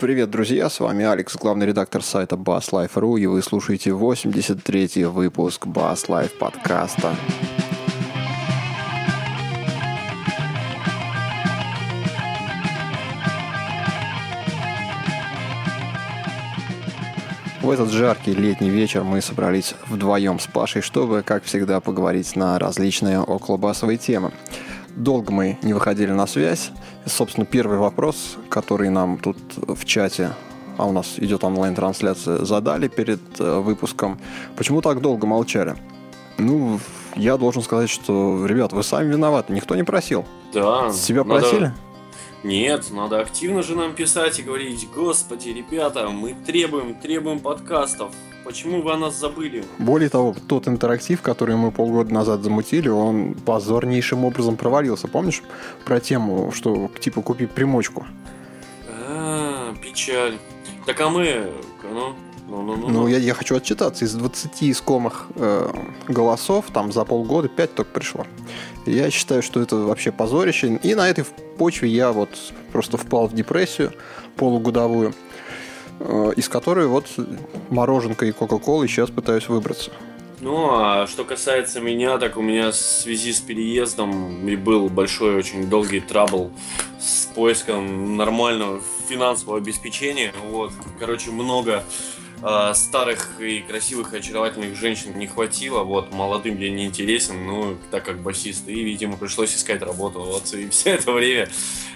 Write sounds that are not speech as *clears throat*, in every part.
Привет, друзья, с вами Алекс, главный редактор сайта BassLife.ru, и вы слушаете 83-й выпуск Bass Life подкаста. В этот жаркий летний вечер мы собрались вдвоем с Пашей, чтобы, как всегда, поговорить на различные околобасовые темы. Долго мы не выходили на связь. Собственно, первый вопрос, который нам тут в чате, а у нас идет онлайн-трансляция, задали перед э, выпуском. Почему так долго молчали? Ну, я должен сказать, что, ребят, вы сами виноваты, никто не просил. Да. Себя надо- просили? Нет, надо активно же нам писать и говорить, господи, ребята, мы требуем, требуем подкастов. Почему вы о нас забыли? Более того, тот интерактив, который мы полгода назад замутили, он позорнейшим образом провалился. Помнишь про тему, что типа купи примочку? А, печаль. Так а мы, ну, ну, ну, ну, Ну, я, я хочу отчитаться. Из 20 искомых э, голосов там за полгода 5 только пришло. Я считаю, что это вообще позорище. И на этой почве я вот просто впал в депрессию полугодовую, из которой вот мороженка и кока-кола сейчас пытаюсь выбраться. Ну, а что касается меня, так у меня в связи с переездом и был большой, очень долгий трабл с поиском нормального финансового обеспечения. Вот, короче, много а, старых и красивых, очаровательных женщин не хватило. Вот, молодым я не интересен, ну, так как басист. И, видимо, пришлось искать работу. Вот, и *laughs* все это время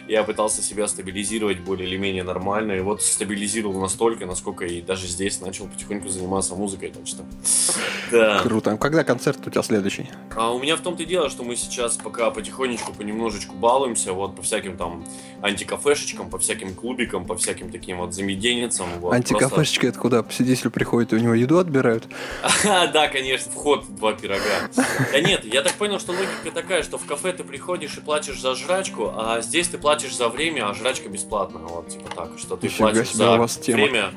я пытался себя стабилизировать более или менее нормально. И вот стабилизировал настолько, насколько и даже здесь начал потихоньку заниматься музыкой. Так что, *laughs* да. Круто. А Когда концерт у тебя следующий? А у меня в том-то и дело, что мы сейчас пока потихонечку, понемножечку балуемся, вот по всяким там антикафешечкам, по всяким клубикам, по всяким таким вот замеденницам. Вот, Антикафешечка это куда? Посетитель приходит и у него еду отбирают? просто- *laughs* Да, конечно, вход два пирога. Да нет, я так понял, что логика такая, что в кафе ты приходишь и платишь за жрачку, а здесь ты платишь за время, а жрачка бесплатная. Вот, типа так, что ты Нифига платишь за у вас тема. время.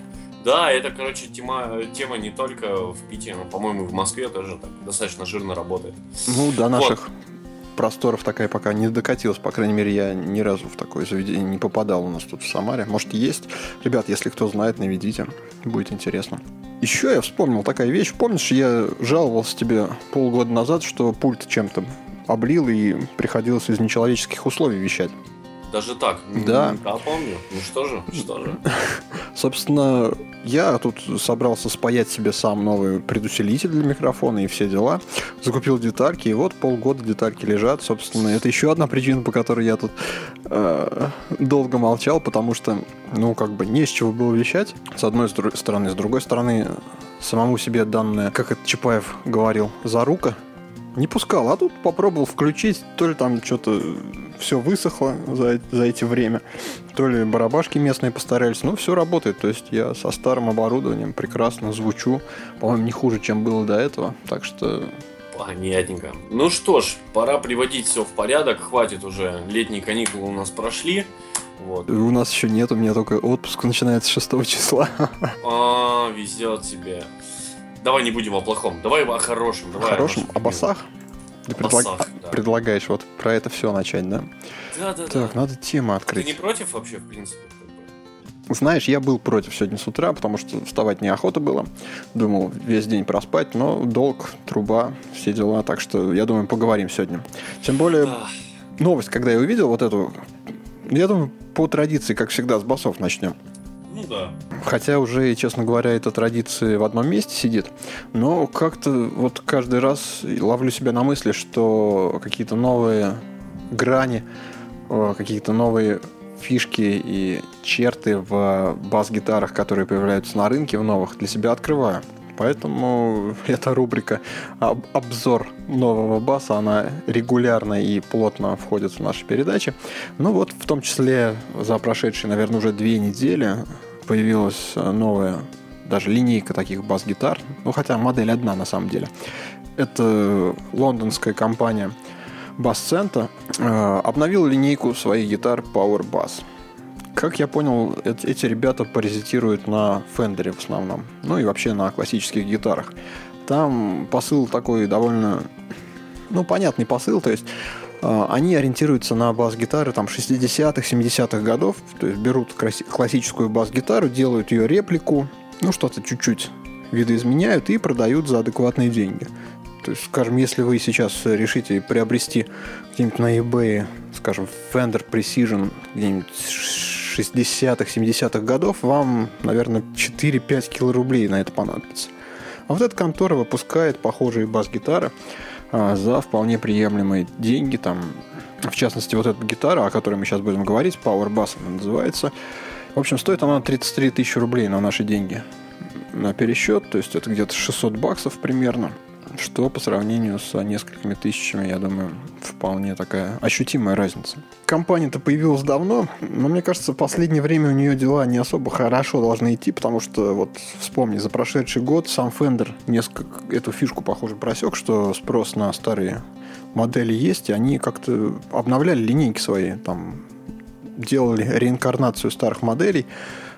Да, это, короче, тема, тема не только в Питере, но, по-моему, в Москве тоже так достаточно жирно работает. Ну, до наших просторов такая пока не докатилась. По крайней мере, я ни разу в такое заведение не попадал у нас тут в Самаре. Может, есть. Ребят, если кто знает, наведите. Будет интересно. Еще я вспомнил такая вещь. Помнишь, я жаловался тебе полгода назад, что пульт чем-то облил и приходилось из нечеловеческих условий вещать. Даже так? Да. Да, помню. Ну что же, что же. *laughs* Собственно, я тут собрался спаять себе сам новый предусилитель для микрофона и все дела. Закупил детальки, и вот полгода детальки лежат. Собственно, это еще одна причина, по которой я тут э, долго молчал, потому что, ну, как бы не с чего было вещать, с одной стороны. С другой стороны, самому себе данное, как это Чапаев говорил, за рука не пускал, а тут попробовал включить, то ли там что-то все высохло за, за эти время, то ли барабашки местные постарались, но все работает, то есть я со старым оборудованием прекрасно звучу, по-моему, не хуже, чем было до этого, так что Понятненько. Ну что ж, пора приводить все в порядок. Хватит уже. Летние каникулы у нас прошли. Вот. у нас еще нет, у меня только отпуск начинается 6 числа. А, везет тебе. Давай не будем о плохом. Давай о хорошем. Давай Хорошим, нашем о басах? Ты О предлаг- басах, да. предлагаешь вот про это все начать, да? Да, да, Так, да. надо тему Ты открыть. не против вообще, в принципе? Знаешь, я был против сегодня с утра, потому что вставать неохота было. Думал весь день проспать, но долг, труба, все дела. Так что, я думаю, поговорим сегодня. Тем более, Да. новость, когда я увидел вот эту... Я думаю, по традиции, как всегда, с басов начнем. Ну да. Хотя уже, честно говоря, эта традиция в одном месте сидит. Но как-то вот каждый раз ловлю себя на мысли, что какие-то новые грани, э, какие-то новые фишки и черты в бас-гитарах, которые появляются на рынке в новых, для себя открываю. Поэтому *laughs* эта рубрика об- «Обзор нового баса», она регулярно и плотно входит в наши передачи. Ну вот, в том числе за прошедшие, наверное, уже две недели появилась э, новая даже линейка таких бас-гитар. Ну, хотя модель одна на самом деле. Это лондонская компания Bass э, обновила линейку своих гитар Power Bass. Как я понял, эт- эти ребята паразитируют на Фендере в основном. Ну и вообще на классических гитарах. Там посыл такой довольно, ну, понятный посыл. То есть они ориентируются на бас-гитары там 60-х, 70-х годов, то есть берут классическую бас-гитару, делают ее реплику, ну что-то чуть-чуть видоизменяют и продают за адекватные деньги. То есть, скажем, если вы сейчас решите приобрести где-нибудь на eBay, скажем, Fender Precision где-нибудь 60-х, 70-х годов, вам, наверное, 4-5 кило рублей на это понадобится. А вот эта контора выпускает похожие бас-гитары а, за вполне приемлемые деньги. Там, в частности, вот эта гитара, о которой мы сейчас будем говорить, Power Bass она называется. В общем, стоит она 33 тысячи рублей на наши деньги на пересчет, то есть это где-то 600 баксов примерно что по сравнению с несколькими тысячами, я думаю, вполне такая ощутимая разница. Компания-то появилась давно, но мне кажется, в последнее время у нее дела не особо хорошо должны идти, потому что вот вспомни, за прошедший год сам Fender несколько эту фишку, похоже, просек, что спрос на старые модели есть, и они как-то обновляли линейки свои, там делали реинкарнацию старых моделей.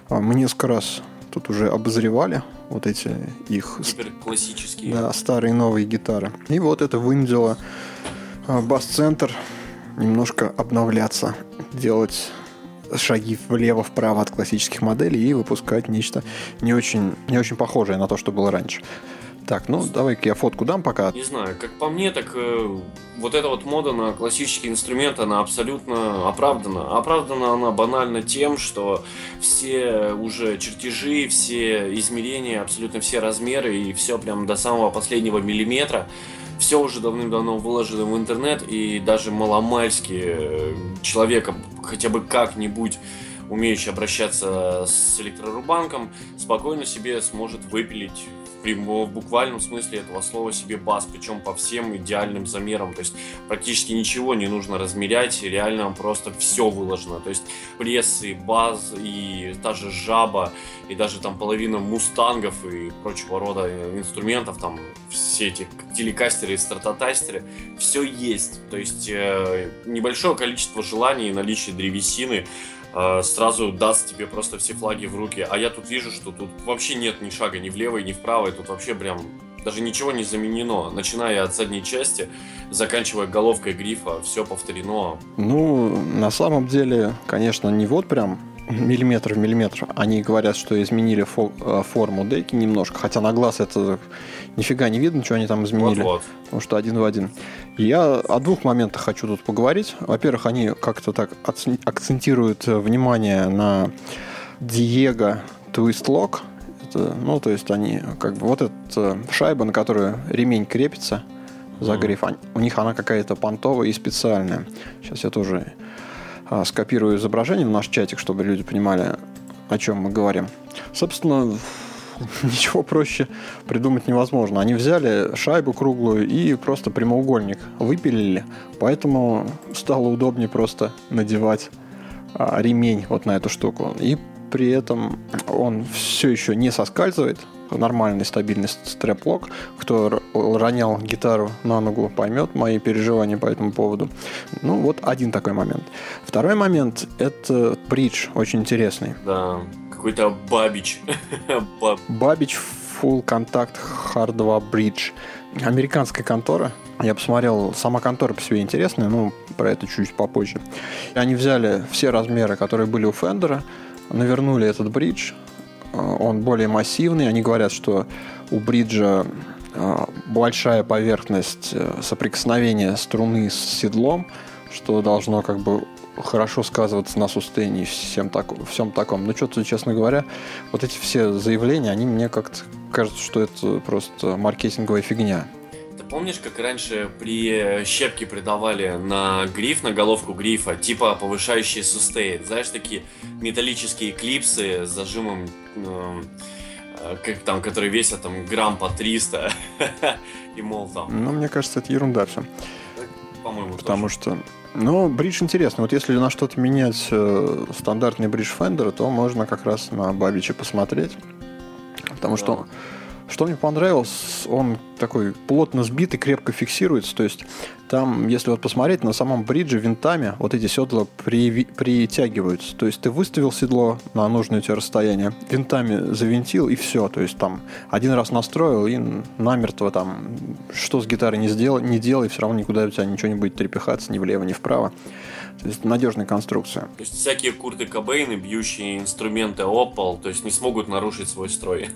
А мы несколько раз тут уже обозревали вот эти их классические да, старые новые гитары. И вот это вынудило а, бас-центр немножко обновляться, делать шаги влево-вправо от классических моделей и выпускать нечто не очень, не очень похожее на то, что было раньше. Так, ну давай-ка я фотку дам пока. Не знаю, как по мне, так э, вот эта вот мода на классические инструменты, она абсолютно оправдана. Оправдана она банально тем, что все уже чертежи, все измерения, абсолютно все размеры и все прям до самого последнего миллиметра все уже давным-давно выложено в интернет, и даже маломальски э, человека хотя бы как-нибудь умеющий обращаться с электрорубанком, спокойно себе сможет выпилить в буквальном смысле этого слова себе бас, причем по всем идеальным замерам. То есть практически ничего не нужно размерять, реально просто все выложено. То есть прессы, баз и та же жаба, и даже там половина мустангов и прочего рода инструментов, там все эти телекастеры и стратотастеры, все есть. То есть э, небольшое количество желаний и наличие древесины сразу даст тебе просто все флаги в руки. А я тут вижу, что тут вообще нет ни шага ни влево, ни вправо. И тут вообще прям даже ничего не заменено. Начиная от задней части, заканчивая головкой грифа, все повторено. Ну, на самом деле, конечно, не вот прям миллиметр в миллиметр. Они говорят, что изменили фо- э, форму деки немножко, хотя на глаз это нифига не видно, что они там изменили. Вот-вот. Потому что один в один. Я о двух моментах хочу тут поговорить. Во-первых, они как-то так акцентируют внимание на Диего Lock. Это, ну, то есть они как бы вот эта шайба, на которую ремень крепится за гриф, у них она какая-то понтовая и специальная. Сейчас я тоже скопирую изображение в наш чатик, чтобы люди понимали, о чем мы говорим. Собственно, *laughs* ничего проще придумать невозможно. Они взяли шайбу круглую и просто прямоугольник выпилили, поэтому стало удобнее просто надевать а, ремень вот на эту штуку. И при этом он все еще не соскальзывает, нормальный стабильный стрэп-лок. Кто ронял гитару на ногу, поймет мои переживания по этому поводу. Ну, вот один такой момент. Второй момент — это бридж, очень интересный. Да, какой-то бабич. *laughs* бабич Full Contact Hard 2 Bridge. Американская контора. Я посмотрел, сама контора по себе интересная, но про это чуть попозже. Они взяли все размеры, которые были у Фендера, навернули этот бридж, он более массивный. Они говорят, что у бриджа э, большая поверхность э, соприкосновения струны с седлом, что должно как бы хорошо сказываться на сустейне и всем, так, всем таком. Но что-то, честно говоря, вот эти все заявления, они мне как-то кажется, что это просто маркетинговая фигня. Помнишь, как раньше при щепке придавали на гриф, на головку грифа, типа повышающие сустейн? Знаешь, такие металлические клипсы с зажимом, э, как там, которые весят там грамм по 300 *laughs* и мол там. Ну, мне кажется, это ерунда все. По-моему, Потому что ну, бридж интересно. Вот если на что-то менять э, стандартный бридж Fender, то можно как раз на Бабича посмотреть. Потому да. что Что мне понравилось, он такой плотно сбит и крепко фиксируется. То есть там, если вот посмотреть, на самом бридже винтами вот эти седла при, притягиваются. То есть ты выставил седло на нужное тебе расстояние, винтами завинтил и все. То есть там один раз настроил и намертво там что с гитарой не сделал, не делай, все равно никуда у тебя ничего не будет трепыхаться ни влево, ни вправо. То есть надежная конструкция. То есть всякие Курты Кобейны, бьющие инструменты опал, то есть не смогут нарушить свой строй.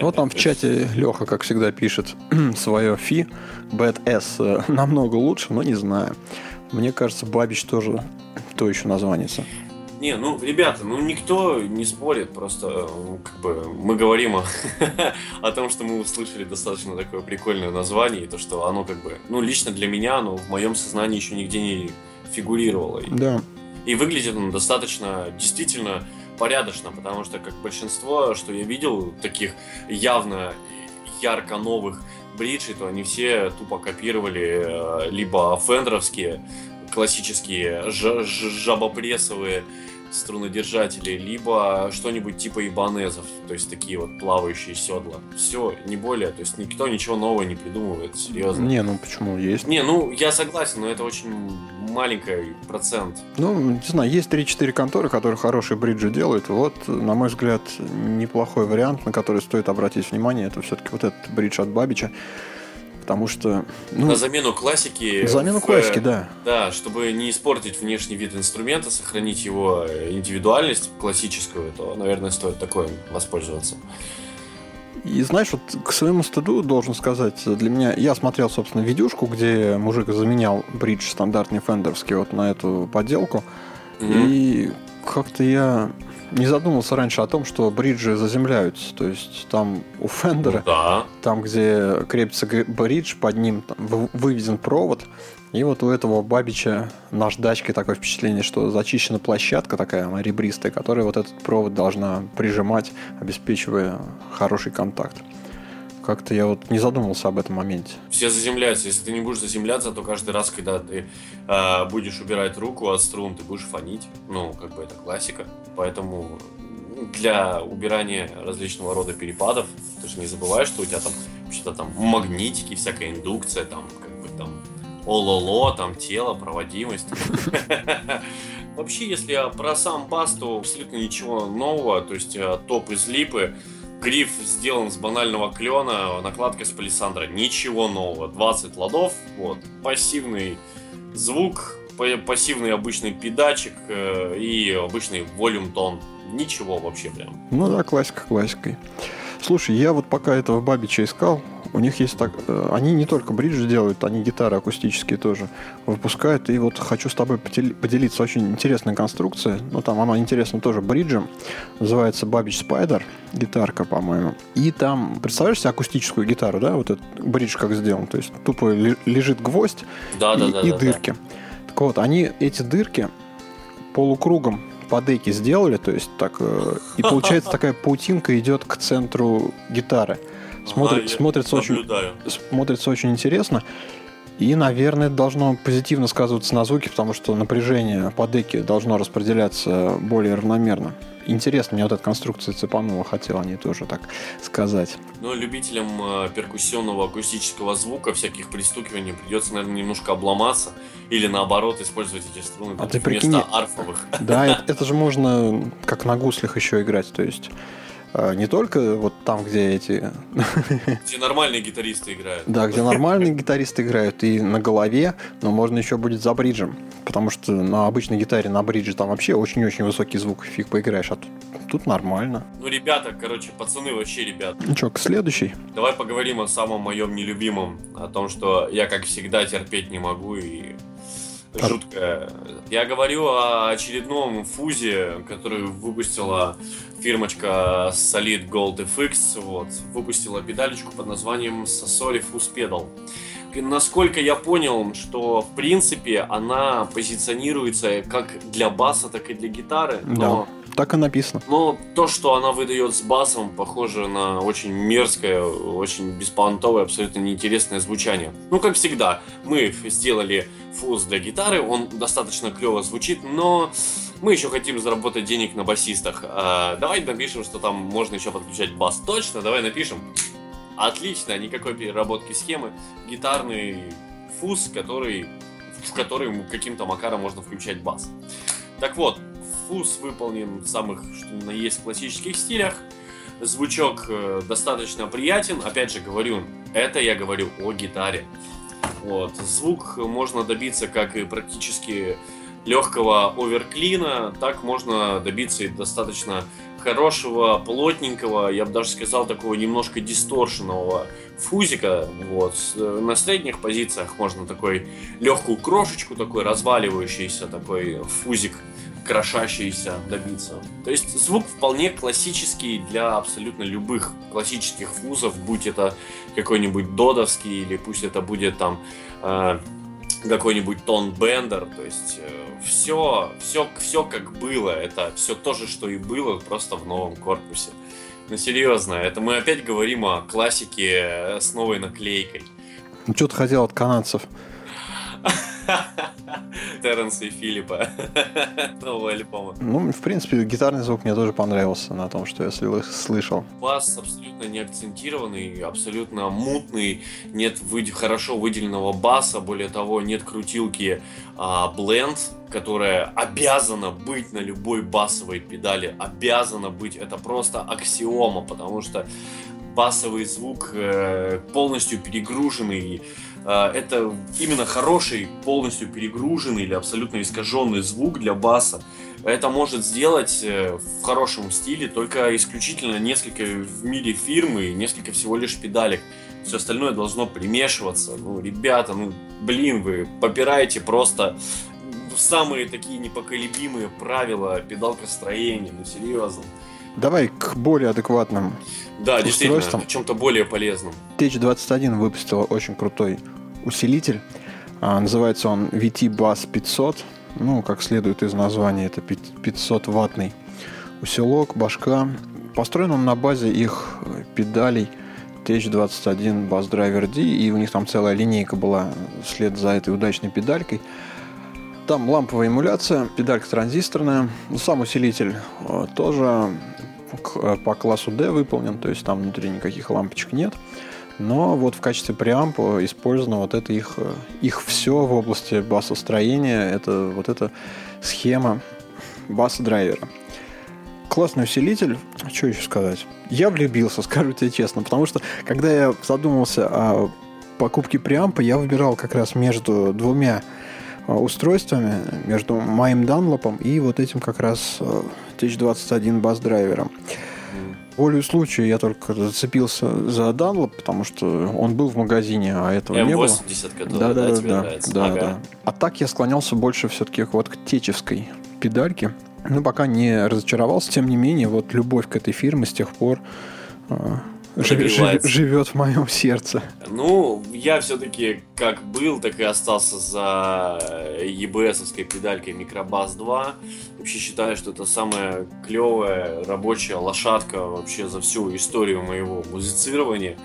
Вот там в чате Леха, как всегда, пишет *clears throat* свое фи. Bad S э, *laughs* намного лучше, но не знаю. Мне кажется, Бабич тоже то еще название. Не, ну, ребята, ну никто не спорит, просто э, как бы мы говорим о, *laughs* о том, что мы услышали достаточно такое прикольное название, и то, что оно как бы, ну, лично для меня, оно в моем сознании еще нигде не фигурировало. Да. И выглядит он достаточно, действительно порядочно, потому что, как большинство, что я видел, таких явно ярко новых бриджей, то они все тупо копировали э, либо фендеровские классические жабопрессовые струнодержатели, либо что-нибудь типа ибанезов, то есть такие вот плавающие седла. Все, не более, то есть никто ничего нового не придумывает, серьезно. Не, ну почему есть? Не, ну я согласен, но это очень маленький процент. Ну, не знаю, есть 3-4 конторы, которые хорошие бриджи делают. Вот, на мой взгляд, неплохой вариант, на который стоит обратить внимание, это все-таки вот этот бридж от Бабича потому что... Ну, на замену классики. На замену в, классики, да. Да, чтобы не испортить внешний вид инструмента, сохранить его индивидуальность классическую, то, наверное, стоит такое воспользоваться. И знаешь, вот к своему стыду должен сказать, для меня, я смотрел, собственно, видюшку, где мужик заменял бридж стандартный фендерский вот на эту подделку, mm-hmm. и как-то я не задумался раньше о том, что бриджи заземляются. То есть там у Фендера, ну, да. там, где крепится бридж, под ним выведен провод. И вот у этого Бабича наждачкой такое впечатление, что зачищена площадка такая, она ребристая, которая вот этот провод должна прижимать, обеспечивая хороший контакт. Как-то я вот не задумывался об этом моменте. Все заземляются. Если ты не будешь заземляться, то каждый раз, когда ты э, будешь убирать руку от струн, ты будешь фонить. Ну, как бы это классика. Поэтому для убирания различного рода перепадов, ты же не забываешь, что у тебя там вообще-то там магнитики, всякая индукция, там как бы там ололо, там тело, проводимость. *laughs* Вообще, если про сам бас, то абсолютно ничего нового, то есть э, топ из липы, Гриф сделан с банального клена, накладка с палисандра. Ничего нового. 20 ладов, вот. Пассивный звук, пассивный обычный педачик э, и обычный волюм тон. Ничего вообще прям. Ну да, классика классикой. Слушай, я вот пока этого Бабича искал, у них есть так... Э, они не только бриджи делают, они гитары акустические тоже выпускают. И вот хочу с тобой поделиться. Очень интересная конструкция. Ну, там она интересна тоже бриджем. Называется Бабич Спайдер. Гитарка, по-моему. И там, представляешь себе акустическую гитару, да? Вот этот бридж как сделан. То есть тупо лежит гвоздь да, и, да, да, и да, дырки. Да. Так вот, они эти дырки полукругом по деке сделали, то есть так, э, и получается *laughs* такая паутинка идет к центру гитары. Смотрит, а, смотрится, очень, смотрится очень интересно. И, наверное, это должно позитивно сказываться на звуке, потому что напряжение по деке должно распределяться более равномерно. Интересно, мне вот эта конструкция цепанула, хотел они тоже так сказать. Ну, любителям э, перкуссионного акустического звука, всяких пристукиваний придется, наверное, немножко обломаться или наоборот использовать эти струны а ты прикинь, вместо арфовых. Да, *laughs* это, это же можно как на гуслях еще играть, то есть не только вот там, где эти... *laughs* Где нормальные гитаристы играют. Да, где нормальные гитаристы играют и на голове, но можно еще будет за бриджем. Потому что на обычной гитаре на бридже там вообще очень-очень высокий звук, фиг поиграешь, а тут, тут нормально. Ну, ребята, короче, пацаны вообще ребята. Ну что, к следующей? Давай поговорим о самом моем нелюбимом, о том, что я, как всегда, терпеть не могу и жуткая. Я говорю о очередном фузе, который выпустила фирмочка Solid Gold FX. Вот, выпустила педалечку под названием Sasori Fuzz Pedal. И насколько я понял, что в принципе она позиционируется как для баса, так и для гитары. Но да так и написано. Но то, что она выдает с басом, похоже на очень мерзкое, очень беспонтовое, абсолютно неинтересное звучание. Ну, как всегда, мы сделали фуз для гитары, он достаточно клево звучит, но мы еще хотим заработать денег на басистах. А, давай напишем, что там можно еще подключать бас. Точно, давай напишем. Отлично, никакой переработки схемы. Гитарный фуз, который, в который каким-то макаром можно включать бас. Так вот, фуз выполнен в самых, что на есть, классических стилях. Звучок э, достаточно приятен. Опять же говорю, это я говорю о гитаре. Вот. Звук можно добиться как и практически легкого оверклина, так можно добиться и достаточно хорошего, плотненького, я бы даже сказал, такого немножко дисторшенного фузика. Вот. На средних позициях можно такой легкую крошечку, такой разваливающийся такой фузик крошащийся добиться. То есть звук вполне классический для абсолютно любых классических фузов, будь это какой-нибудь додовский или пусть это будет там э, какой-нибудь тон бендер, то есть э, все, все, все как было, это все то же, что и было, просто в новом корпусе. Ну серьезно, это мы опять говорим о классике с новой наклейкой. Ну что ты хотел от канадцев? *laughs* Терренса и Филиппа *laughs* нового альбома. Ну, в принципе, гитарный звук мне тоже понравился на том, что я слышал. Бас абсолютно не акцентированный, абсолютно мутный, нет вы... хорошо выделенного баса, более того, нет крутилки а, бленд, которая обязана быть на любой басовой педали, обязана быть, это просто аксиома, потому что басовый звук э, полностью перегруженный это именно хороший, полностью перегруженный или абсолютно искаженный звук для баса. Это может сделать э, в хорошем стиле только исключительно несколько в мире фирмы и несколько всего лишь педалек. Все остальное должно примешиваться. Ну, ребята, ну, блин, вы попираете просто самые такие непоколебимые правила педалкостроения, ну, серьезно. Давай к более адекватным да, действительно, к чем-то более полезным. TH21 выпустила очень крутой усилитель. А, называется он VT Bass 500. Ну, как следует из названия, это 500-ваттный усилок, башка. Построен он на базе их педалей TH21 Bass Driver D, и у них там целая линейка была вслед за этой удачной педалькой. Там ламповая эмуляция, педалька транзисторная. Сам усилитель э, тоже по классу D выполнен, то есть там внутри никаких лампочек нет. Но вот в качестве преампа использовано вот это их, их все в области басостроения. Это вот эта схема бас-драйвера. Классный усилитель. Что еще сказать? Я влюбился, *laughs* скажу тебе честно, потому что когда я задумался о покупке преампа, я выбирал как раз между двумя а, устройствами, между моим данлопом и вот этим как раз 1021 бас-драйвером волею случая я только зацепился за Dunlop, потому что он был в магазине, а этого M80, не было. который, да, да, да, да, тебе да, нравится? да, Ага. да. А так я склонялся больше все-таки вот к течевской педальке. Ну, пока не разочаровался, тем не менее, вот любовь к этой фирме с тех пор Прогревается. живет в моем сердце. Ну, я все-таки как был, так и остался за EBS-овской педалькой Microbus 2. Вообще считаю, что это самая клевая рабочая лошадка вообще за всю историю моего музицирования.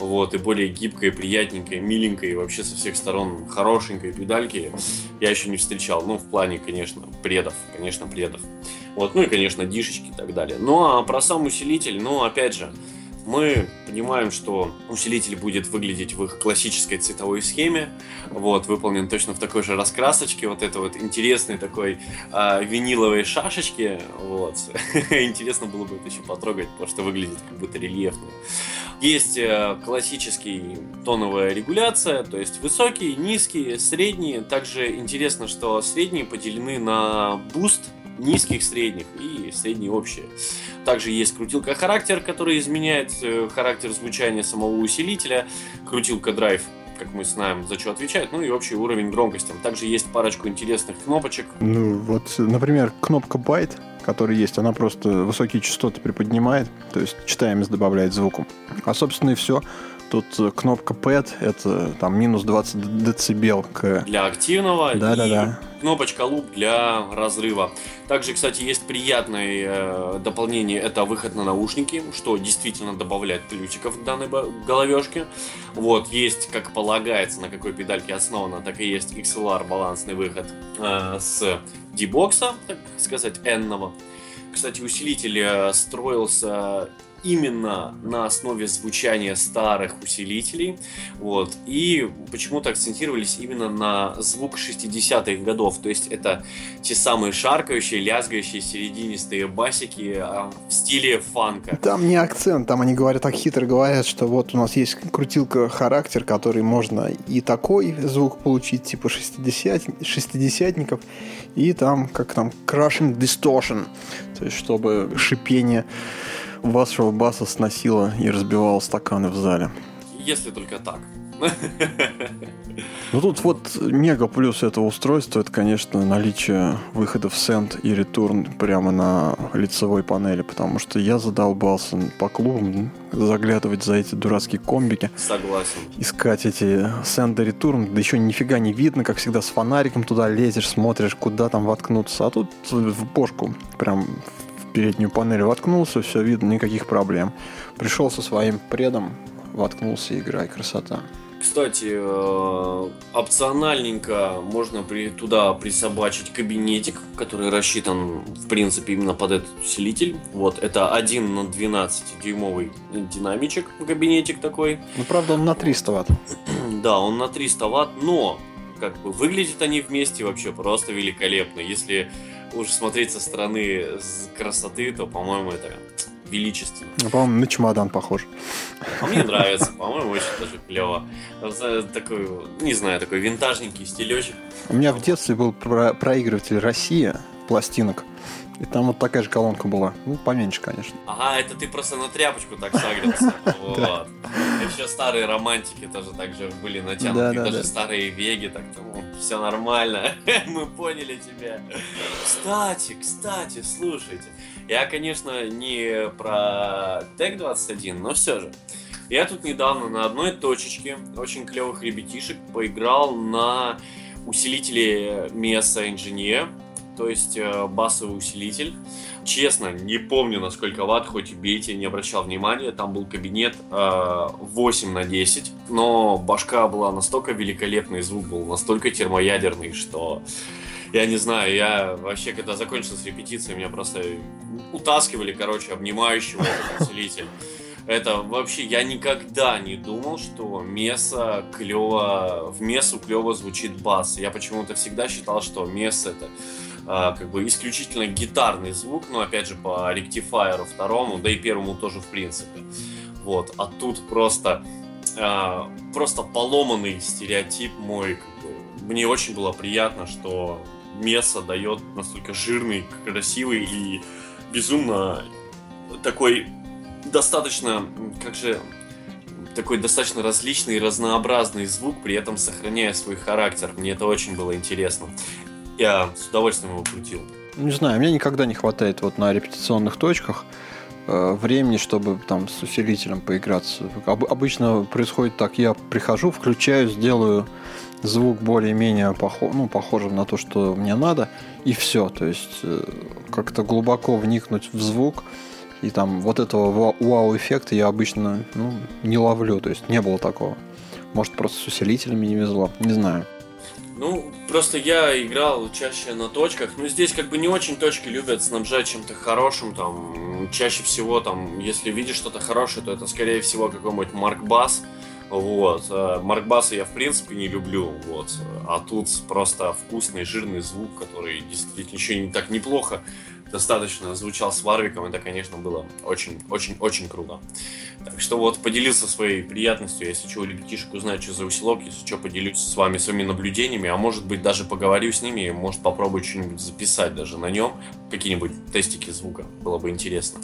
Вот, и более гибкая, приятненькая, миленькая, и вообще со всех сторон хорошенькой педальки я еще не встречал. Ну, в плане, конечно, предов, конечно, предов. Вот, ну и, конечно, дишечки и так далее. Ну, а про сам усилитель, ну, опять же, мы понимаем, что усилитель будет выглядеть в их классической цветовой схеме, вот, выполнен точно в такой же раскрасочке, вот это вот интересной такой а, виниловой шашечки, вот. *laughs* Интересно было бы это еще потрогать, потому что выглядит как будто рельефно. Есть э, классический тоновая регуляция, то есть высокие, низкие, средние. Также интересно, что средние поделены на буст, низких, средних и средние общие. Также есть крутилка характер, который изменяет э, характер звучания самого усилителя. Крутилка драйв, как мы знаем, за что отвечает. Ну и общий уровень громкости. Также есть парочку интересных кнопочек. Ну, вот, например, кнопка байт, которая есть, она просто высокие частоты приподнимает, то есть читаемость добавляет звуку. А, собственно, и все. Тут э, кнопка PAD, это там минус 20 децибел к... для активного Да-да-да. и кнопочка луп для разрыва. Также, кстати, есть приятное э, дополнение, это выход на наушники, что действительно добавляет плюсиков к данной головешке. Вот, есть, как полагается, на какой педальке основано, так и есть XLR балансный выход э, с D-бокса, так сказать, N-ного. Кстати, усилитель э, строился именно на основе звучания старых усилителей. Вот. И почему-то акцентировались именно на звук 60-х годов. То есть это те самые шаркающие, лязгающие, серединистые басики а, в стиле фанка. Там не акцент, там они говорят так хитро говорят, что вот у нас есть крутилка характер, который можно и такой звук получить, типа 60, шестидесятников, и там, как там, crushing distortion, то есть чтобы шипение вашего баса сносило и разбивало стаканы в зале. Если только так. Ну тут вот мега плюс этого устройства, это, конечно, наличие выходов сенд и ретурн прямо на лицевой панели, потому что я задолбался по клубам заглядывать за эти дурацкие комбики. Согласен. Искать эти сенд и ретурн, да еще нифига не видно, как всегда с фонариком туда лезешь, смотришь, куда там воткнуться, а тут в бошку прям переднюю панель воткнулся, все видно, никаких проблем. Пришел со своим предом, воткнулся, играй, красота. Кстати, э, опциональненько можно при, туда присобачить кабинетик, который рассчитан, в принципе, именно под этот усилитель. Вот, это 1 на 12 дюймовый динамичек, кабинетик такой. Ну, правда, он на 300 ватт. *clears throat* да, он на 300 ватт, но как бы выглядят они вместе вообще просто великолепно. Если уж смотреть со стороны красоты, то, по-моему, это величественно. Ну, по-моему, на чемодан похож. А мне нравится, по-моему, очень даже клево. Такой, не знаю, такой винтажненький стилечек. У меня в детстве был про- проигрыватель Россия пластинок. И там вот такая же колонка была. Ну, поменьше, конечно. Ага, это ты просто на тряпочку так согрелся. *laughs* Вот. Еще старые романтики тоже так же были натянуты. Даже старые веги, так тому все нормально. *laughs* Мы поняли тебя. Кстати, кстати, слушайте. Я, конечно, не про Tech 21, но все же. Я тут недавно на одной точечке очень клевых ребятишек поиграл на усилителе Mesa Engineer то есть э, басовый усилитель. Честно, не помню на сколько ватт, хоть бейте, не обращал внимания. Там был кабинет э, 8 на 10, но башка была настолько великолепный, звук был настолько термоядерный, что я не знаю, я вообще, когда закончилась репетиция, меня просто утаскивали, короче, обнимающего усилитель. Это вообще, я никогда не думал, что Меса клево, в Месу клево звучит бас. Я почему-то всегда считал, что Мес это а, как бы исключительно гитарный звук, но опять же по ректифайеру второму, да и первому тоже в принципе. Вот, а тут просто а, просто поломанный стереотип мой. Как бы, мне очень было приятно, что Меса дает настолько жирный, красивый и безумно такой достаточно, как же, такой достаточно различный и разнообразный звук, при этом сохраняя свой характер. Мне это очень было интересно я с удовольствием его крутил. Не знаю, мне никогда не хватает вот на репетиционных точках э, времени, чтобы там с усилителем поиграться. Об, обычно происходит так, я прихожу, включаю, сделаю звук более-менее похож, ну, похожим на то, что мне надо, и все. То есть э, как-то глубоко вникнуть в звук, и там вот этого вау-эффекта я обычно ну, не ловлю, то есть не было такого. Может, просто с усилителями не везло, не знаю. Ну, просто я играл чаще на точках. Ну, здесь как бы не очень точки любят снабжать чем-то хорошим. Там, чаще всего, там, если видишь что-то хорошее, то это, скорее всего, какой-нибудь Маркбас. Вот. Э, Маркбаса я, в принципе, не люблю. Вот. А тут просто вкусный, жирный звук, который действительно еще не так неплохо достаточно звучал с Варвиком, это, конечно, было очень-очень-очень круто. Так что вот поделился своей приятностью, если что, у ребятишек узнать, что за усилок, если что, поделюсь с вами своими наблюдениями, а может быть даже поговорю с ними, может попробую что-нибудь записать даже на нем, какие-нибудь тестики звука, было бы интересно.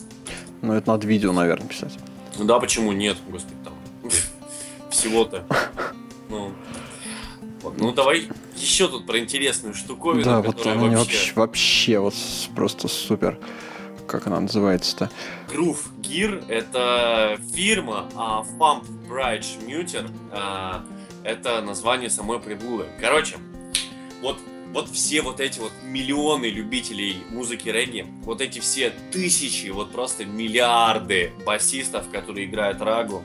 Ну это надо видео, наверное, писать. Ну да, почему нет, господи, там *laughs* всего-то. Ну. Ну давай еще тут про интересную штуковину, да, вот она вообще... вообще... вообще вот просто супер. Как она называется-то? Groove Gear — это фирма, а Pump Bridge Muter а, — это название самой приблуды. Короче, вот вот все вот эти вот миллионы любителей музыки регги, вот эти все тысячи, вот просто миллиарды басистов, которые играют рагу,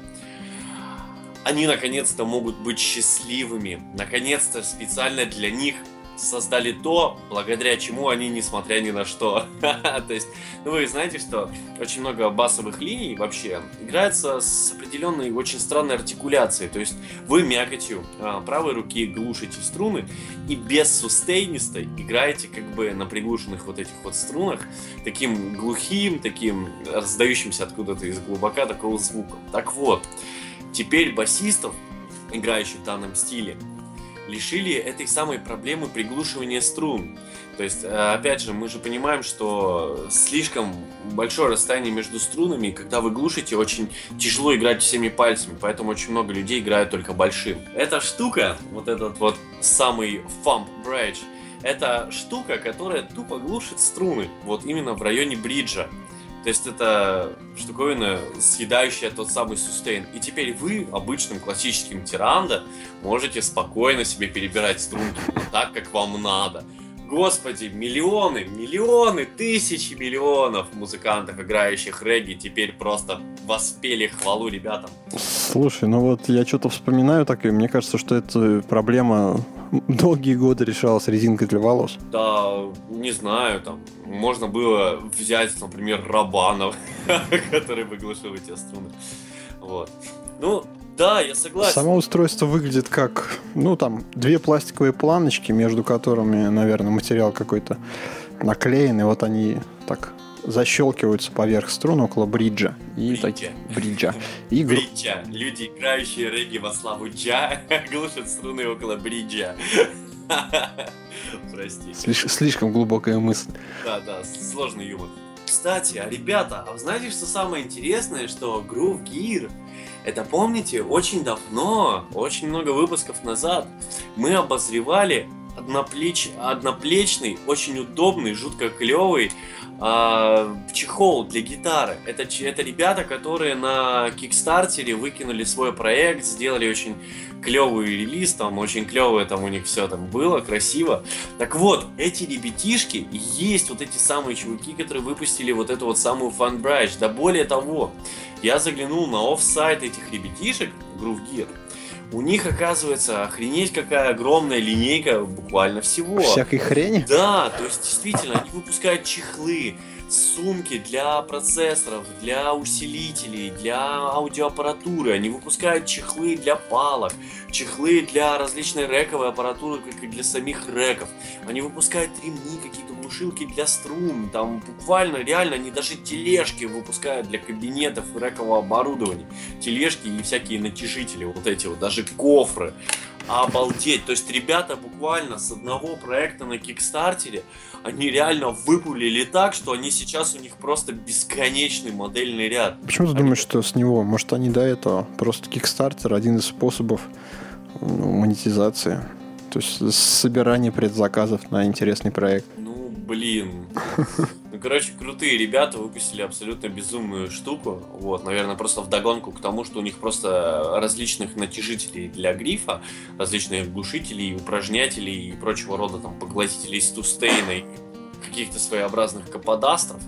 они наконец-то могут быть счастливыми. Наконец-то специально для них создали то, благодаря чему они, несмотря ни на что. *laughs* То есть, ну вы знаете, что очень много басовых линий вообще играется с определенной очень странной артикуляцией. То есть вы мякотью а, правой руки глушите струны и без сустейнистой играете как бы на приглушенных вот этих вот струнах таким глухим, таким раздающимся откуда-то из глубока такого звука. Так вот, теперь басистов, играющих в данном стиле, лишили этой самой проблемы приглушивания струн. То есть, э, опять же, мы же понимаем, что слишком большое расстояние между струнами, и когда вы глушите, очень тяжело играть всеми пальцами, поэтому очень много людей играют только большим. Эта штука, вот этот вот самый Thumb Bridge, это штука, которая тупо глушит струны, вот именно в районе бриджа. То есть это штуковина, съедающая тот самый сустейн. И теперь вы, обычным классическим тиранда, можете спокойно себе перебирать струнки так, как вам надо. Господи, миллионы, миллионы, тысячи миллионов музыкантов, играющих регги, теперь просто воспели хвалу ребятам. Слушай, ну вот я что-то вспоминаю так, и мне кажется, что это проблема долгие годы решалась резинкой для волос. Да, не знаю, там, можно было взять, например, Рабанов, *laughs* который выглушил эти струны. Вот. Ну, да, я согласен. Само устройство выглядит как, ну, там, две пластиковые планочки, между которыми, наверное, материал какой-то наклеен, и вот они так защелкиваются поверх струн около бриджа. И бриджа. Так, бриджа. И бриджа. Люди, играющие регги во славу джа, *laughs* глушат струны около бриджа. *laughs* Прости. Слиш- слишком глубокая мысль. Да, да, сложный юмор. Кстати, а ребята, а вы знаете, что самое интересное, что Groove Gear это помните, очень давно, очень много выпусков назад, мы обозревали одноплеч... одноплечный, очень удобный, жутко клевый э, чехол для гитары. Это, это ребята, которые на Кикстартере выкинули свой проект, сделали очень клевый релиз, там очень клевое там у них все там было, красиво. Так вот, эти ребятишки есть вот эти самые чуваки, которые выпустили вот эту вот самую фанбрайдж. Да более того, я заглянул на офсайт этих ребятишек, Groove Gear, у них, оказывается, охренеть какая огромная линейка буквально всего. Всякой хрени? Да, то есть действительно, они выпускают чехлы, сумки для процессоров, для усилителей, для аудиоаппаратуры. Они выпускают чехлы для палок, чехлы для различной рековой аппаратуры, как и для самих реков. Они выпускают ремни, какие-то глушилки для струн. Там буквально, реально, они даже тележки выпускают для кабинетов рекового оборудования. Тележки и всякие натяжители, вот эти вот, даже кофры. Обалдеть. То есть ребята буквально с одного проекта на Кикстартере они реально выпулили так, что они сейчас у них просто бесконечный модельный ряд. Почему ты они... думаешь, что с него? Может, они до этого просто Kickstarter один из способов ну, монетизации? То есть собирание предзаказов на интересный проект. Ну, блин. *laughs* Ну, короче, крутые ребята выпустили абсолютно безумную штуку. Вот, наверное, просто в догонку к тому, что у них просто различных натяжителей для грифа, различных глушителей, упражнятелей и прочего рода там поглотителей стустейна каких-то своеобразных каподастров.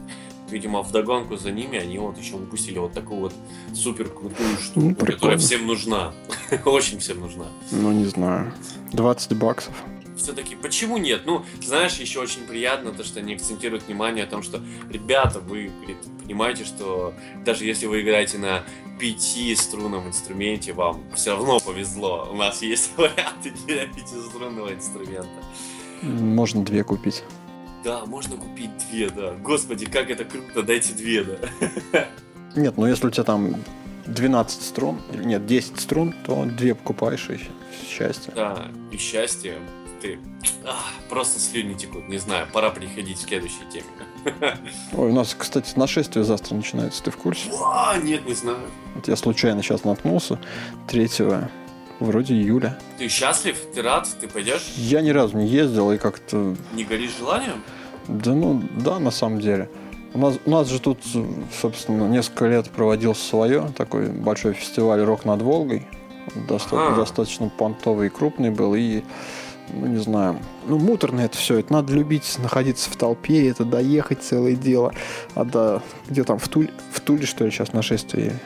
Видимо, в догонку за ними они вот еще выпустили вот такую вот супер крутую штуку, ну, которая всем нужна. *laughs* Очень всем нужна. Ну, не знаю. 20 баксов все-таки почему нет? Ну, знаешь, еще очень приятно то, что они акцентируют внимание о том, что ребята, вы говорит, понимаете, что даже если вы играете на пятиструнном инструменте, вам все равно повезло. У нас есть *laughs* варианты для пятиструнного инструмента. Можно две купить. Да, можно купить две, да. Господи, как это круто, дайте две, да. *laughs* Нет, ну если у тебя там 12 струн, нет, 10 струн, то две покупаешь и счастье. Да, и счастье ты... Ах, просто слюни текут, не знаю, пора переходить к следующей теме. *laughs* Ой, у нас, кстати, нашествие завтра начинается, ты в курсе? А, нет, не знаю. Вот я случайно сейчас наткнулся, 3 вроде июля. Ты счастлив? Ты рад? Ты пойдешь? Я ни разу не ездил и как-то... Не горишь желанием? Да ну, да, на самом деле. У нас, у нас же тут, собственно, несколько лет проводился свое, такой большой фестиваль «Рок над Волгой». Доста- ага. Достаточно понтовый и крупный был, и ну не знаю, ну муторно это все, это надо любить находиться в толпе, это доехать целое дело, а да, где там в Туле, в Туле что ли сейчас нашествие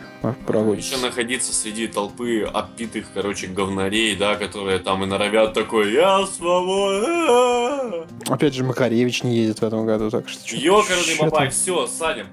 проводится. Еще находиться среди толпы опитых, короче, говнарей, да, которые там и норовят такой, я свободен. Опять же, Макаревич не едет в этом году, так что... Ёкарный бабай, все, Саня,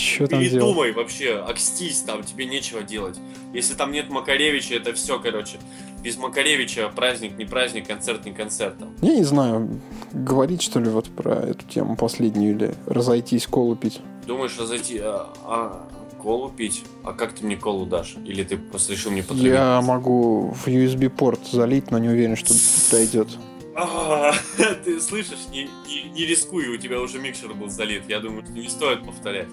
что там Передумай вообще, окстись, там тебе нечего делать. Если там нет Макаревича, это все, короче. Без Макаревича праздник не праздник, концерт не концерт. Там. Я не знаю, говорить что ли вот про эту тему последнюю или разойтись, колу пить. Думаешь, разойти... А, а, колу пить? А как ты мне колу дашь? Или ты просто решил мне потравить? Я могу в USB-порт залить, но не уверен, что дойдет. А, *laughs* ты слышишь, не, не, не рискуй, у тебя уже микшер был залит. Я думаю, не стоит повторять.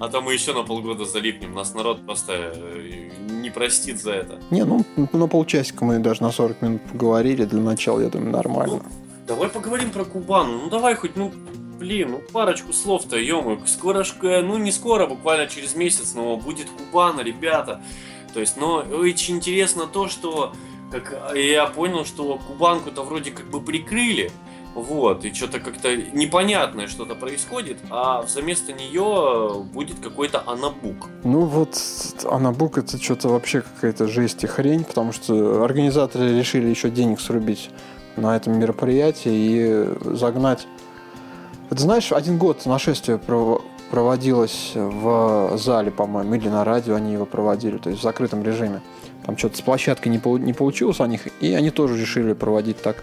А то мы еще на полгода залипнем. Нас народ просто э, не простит за это. Не, ну на полчасика мы даже на 40 минут поговорили. Для начала, я думаю, нормально. Ну, давай поговорим про Кубану. Ну давай хоть, ну, блин, ну парочку слов-то, ё Скоро, ну не скоро, буквально через месяц, но будет Кубана, ребята. То есть, но очень интересно то, что как я понял, что Кубанку-то вроде как бы прикрыли, вот, и что-то как-то непонятное что-то происходит, а вместо нее будет какой-то анабук. Ну вот, анабук это что-то вообще какая-то жесть и хрень, потому что организаторы решили еще денег срубить на этом мероприятии и загнать. Это знаешь, один год нашествие проводилось в зале, по-моему, или на радио они его проводили, то есть в закрытом режиме. Там что-то с площадкой не, не получилось у них, и они тоже решили проводить так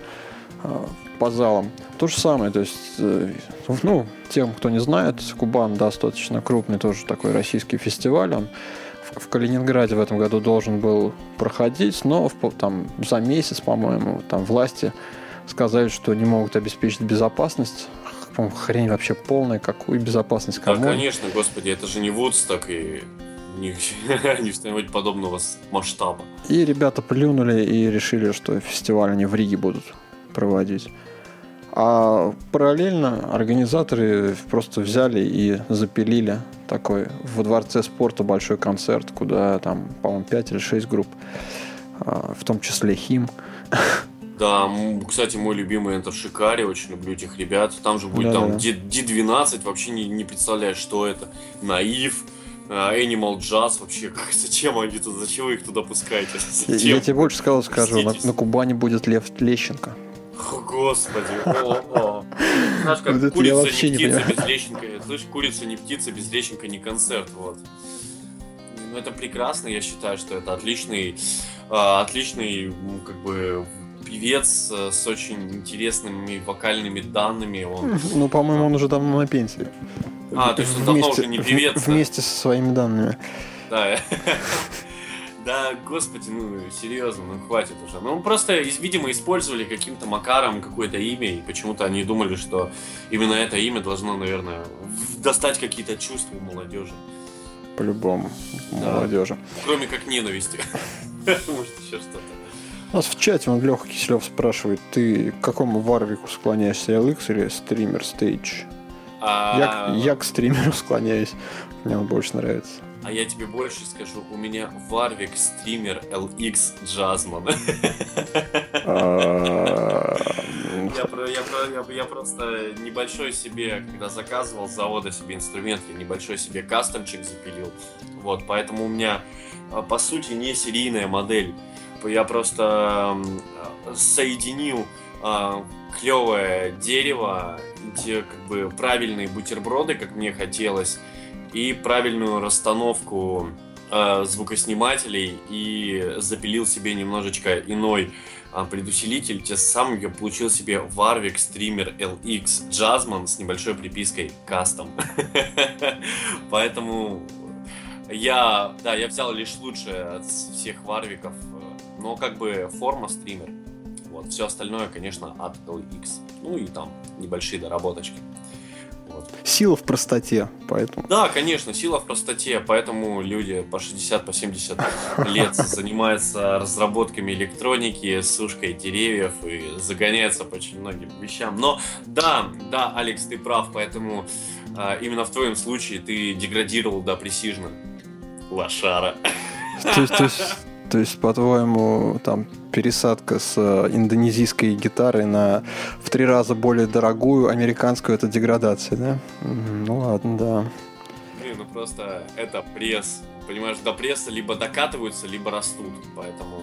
а, по залам. То же самое, то есть, э, ну, тем, кто не знает, Кубан достаточно крупный тоже такой российский фестиваль. Он в Калининграде в этом году должен был проходить, но в, там за месяц, по-моему, там власти сказали, что не могут обеспечить безопасность. по хрень вообще полная, какую безопасность кому? Да, конечно, господи, это же не Вудсток и не, *laughs* не что-нибудь подобного масштаба. И ребята плюнули и решили, что фестиваль они в Риге будут проводить. А параллельно организаторы просто взяли и запилили такой в Дворце спорта большой концерт, куда там, по-моему, 5 или 6 групп, а, в том числе Хим. *laughs* Да, кстати, мой любимый Enter Шикари, очень люблю этих ребят. Там же будет да, там да. D12, вообще не, не представляешь, что это. Наив, а, Animal Jazz вообще, *laughs* зачем они тут, зачем вы их туда пускаете? *laughs* Зачем? Я тебе больше сказал, скажу, на, на Кубани будет Лев Лещенко. Господи, о, о. Знаешь, как вот курица не птица без лещенка. Слышь, курица не птица, без лещенка не концерт, вот. Ну, это прекрасно, я считаю, что это отличный, а, отличный, как бы, певец э, с очень интересными вокальными данными. Он... *laughs* Ну, по-моему, он уже давно на пенсии. А, то есть он давно уже не певец. Вместе со своими данными. Да. *laughs* Да, господи, ну, серьезно, ну, хватит уже. Ну, просто, видимо, использовали каким-то макаром какое-то имя, и почему-то они думали, что именно это имя должно, наверное, достать какие-то чувства у молодежи. По-любому, да. молодежи. Кроме как ненависти. *laughs* Может, еще что-то. У нас в чате он Леха Киселев спрашивает, ты к какому варвику склоняешься, LX или стример Stage? А... Я, я к стримеру склоняюсь, мне он больше нравится. А я тебе больше скажу, у меня Warwick стример LX Jazzman. А, я просто небольшой себе, когда заказывал с завода себе инструмент, я небольшой себе кастомчик запилил. Вот, поэтому у меня, а, по сути, не серийная модель. Я просто соединил а, клевое дерево, те как бы правильные бутерброды, как мне хотелось, и правильную расстановку э, звукоснимателей и запилил себе немножечко иной э, предусилитель. Тем самым я получил себе Warwick Streamer LX Jazzman с небольшой припиской Custom. *laughs* Поэтому я, да, я взял лишь лучшее от всех варвиков, но как бы форма стример. Вот, все остальное, конечно, от LX. Ну и там небольшие доработочки. Вот. Сила в простоте, поэтому. Да, конечно, сила в простоте, поэтому люди по 60, по 70 лет *laughs* занимаются разработками электроники, сушкой деревьев и загоняются по очень многим вещам. Но да, да, Алекс, ты прав, поэтому а, именно в твоем случае ты деградировал до пресижна. Лошара. То есть, то есть То есть, по-твоему, там пересадка с э, индонезийской гитары на в три раза более дорогую американскую это деградация, да? Ну ладно, да. Блин, ну просто это пресс. Понимаешь, до пресса либо докатываются, либо растут. Поэтому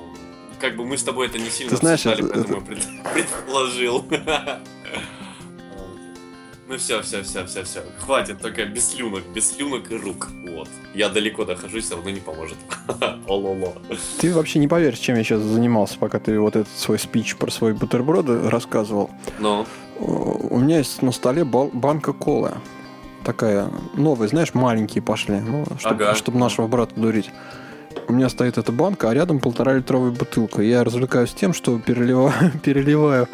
как бы мы с тобой это не сильно Ты знаешь, обсуждали, это- поэтому я пред- *laughs* предположил. *laughs* Ну все, все, все, все, все. Хватит только без слюнок, без слюнок и рук. Вот. Я далеко дохожусь, все равно не поможет. *laughs* Ололо. Ты вообще не поверишь, чем я сейчас занимался, пока ты вот этот свой спич про свои бутерброды рассказывал. Ну, У меня есть на столе банка колы. Такая новая, знаешь, маленькие пошли, ну, чтобы, Ага. нашего брата дурить. У меня стоит эта банка, а рядом полтора литровая бутылка. Я развлекаюсь тем, что переливаю, *laughs* переливаю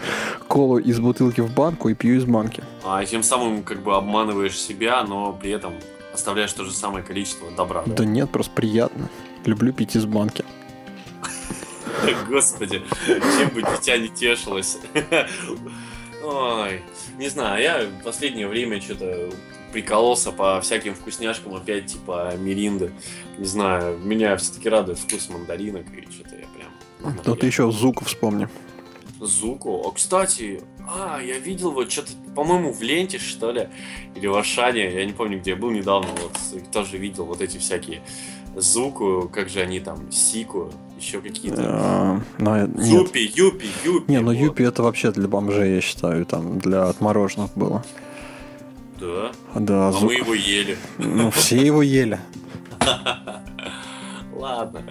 колу из бутылки в банку и пью из банки. а тем самым как бы обманываешь себя, но при этом оставляешь то же самое количество добра. да? Да нет, просто приятно. Люблю пить из банки. *laughs* Господи, чем бы дитя не тешилось. *laughs* Ой, не знаю, я в последнее время что-то прикололся по всяким вкусняшкам, опять типа миринды. Не знаю, меня все-таки радует вкус мандаринок, и что-то я прям... Ну ты еще Зуку вспомни. Зуку. О, кстати, а, я видел вот что-то, по-моему, в ленте, что ли, или в Ашане, я не помню, где я был недавно, вот, тоже видел вот эти всякие Зуку, как же они там, Сику, еще какие-то. А, ну, Нет. Юпи, Юпи, Юпи. Не, ну вот. Юпи это вообще для бомжей, я считаю, там для отмороженных было. Да, Да, а Зуку. мы его ели. Ну, все его ели. *laughs* Ладно.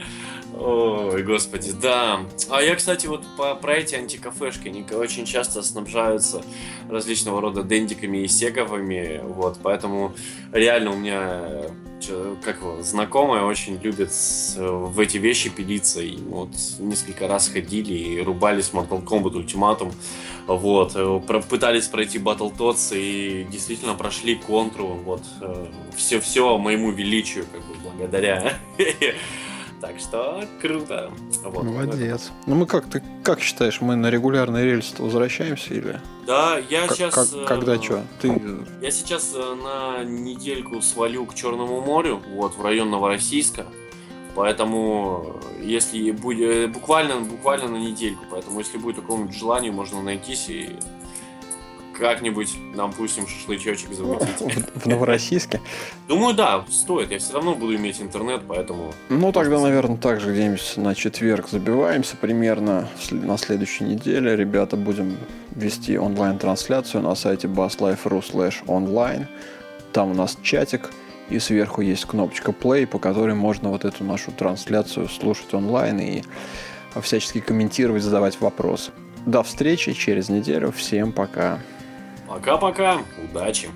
Ой, господи, да. А я, кстати, вот по, про эти антикафешки, они очень часто снабжаются различного рода дендиками и сеговыми, вот, поэтому реально у меня, э, как его, знакомая очень любит с- в эти вещи пилиться, и вот несколько раз ходили и рубались в Mortal Kombat Ultimatum, вот, э, пытались пройти Battletoads и действительно прошли контру, вот, все-все моему величию, как бы, благодаря. *laughs* Так что круто. Вот. Молодец. Ну мы как ты как считаешь, мы на регулярный рельс возвращаемся или Да, я как- сейчас... как- когда что? Ты Я сейчас э, на недельку свалю к Черному морю, вот, в район Новороссийска. Поэтому, э, если будет буквально, буквально на недельку, поэтому если будет какое-нибудь желание, можно найтись и как-нибудь нам пустим шашлычочек замутить. *laughs* в Новороссийске? Думаю, да, стоит. Я все равно буду иметь интернет, поэтому Ну тогда, наверное, также где-нибудь на четверг забиваемся примерно на следующей неделе. Ребята, будем вести онлайн-трансляцию на сайте basslife.ru slash online. Там у нас чатик, и сверху есть кнопочка play, по которой можно вот эту нашу трансляцию слушать онлайн и всячески комментировать, задавать вопросы. До встречи через неделю. Всем пока. Пока-пока, удачи!